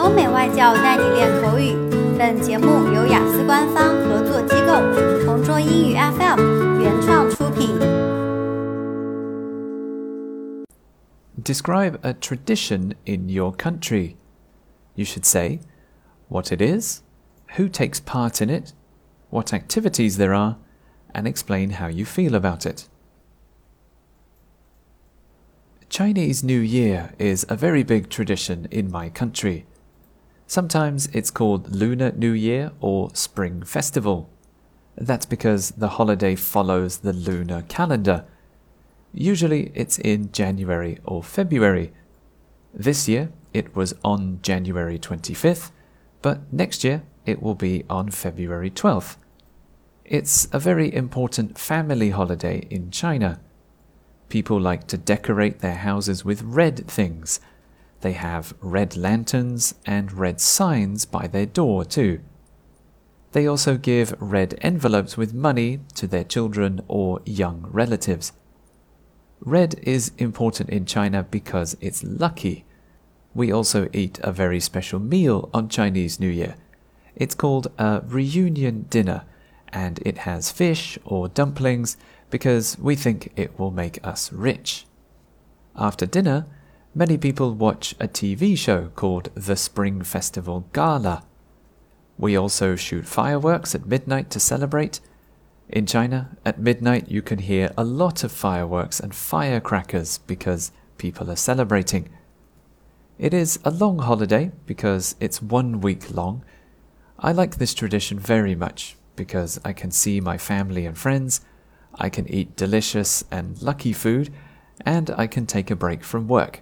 欧美外教带你练口语。本节目由雅思官方合作机构同桌英语 FM 原创出品。Describe a tradition in your country. You should say what it is, who takes part in it, what activities there are, and explain how you feel about it. Chinese New Year is a very big tradition in my country. Sometimes it's called Lunar New Year or Spring Festival. That's because the holiday follows the lunar calendar. Usually it's in January or February. This year it was on January 25th, but next year it will be on February 12th. It's a very important family holiday in China. People like to decorate their houses with red things. They have red lanterns and red signs by their door, too. They also give red envelopes with money to their children or young relatives. Red is important in China because it's lucky. We also eat a very special meal on Chinese New Year. It's called a reunion dinner, and it has fish or dumplings because we think it will make us rich. After dinner, many people watch a TV show called The Spring Festival Gala. We also shoot fireworks at midnight to celebrate. In China, at midnight you can hear a lot of fireworks and firecrackers because people are celebrating. It is a long holiday because it's one week long. I like this tradition very much because I can see my family and friends I can eat delicious and lucky food, and I can take a break from work.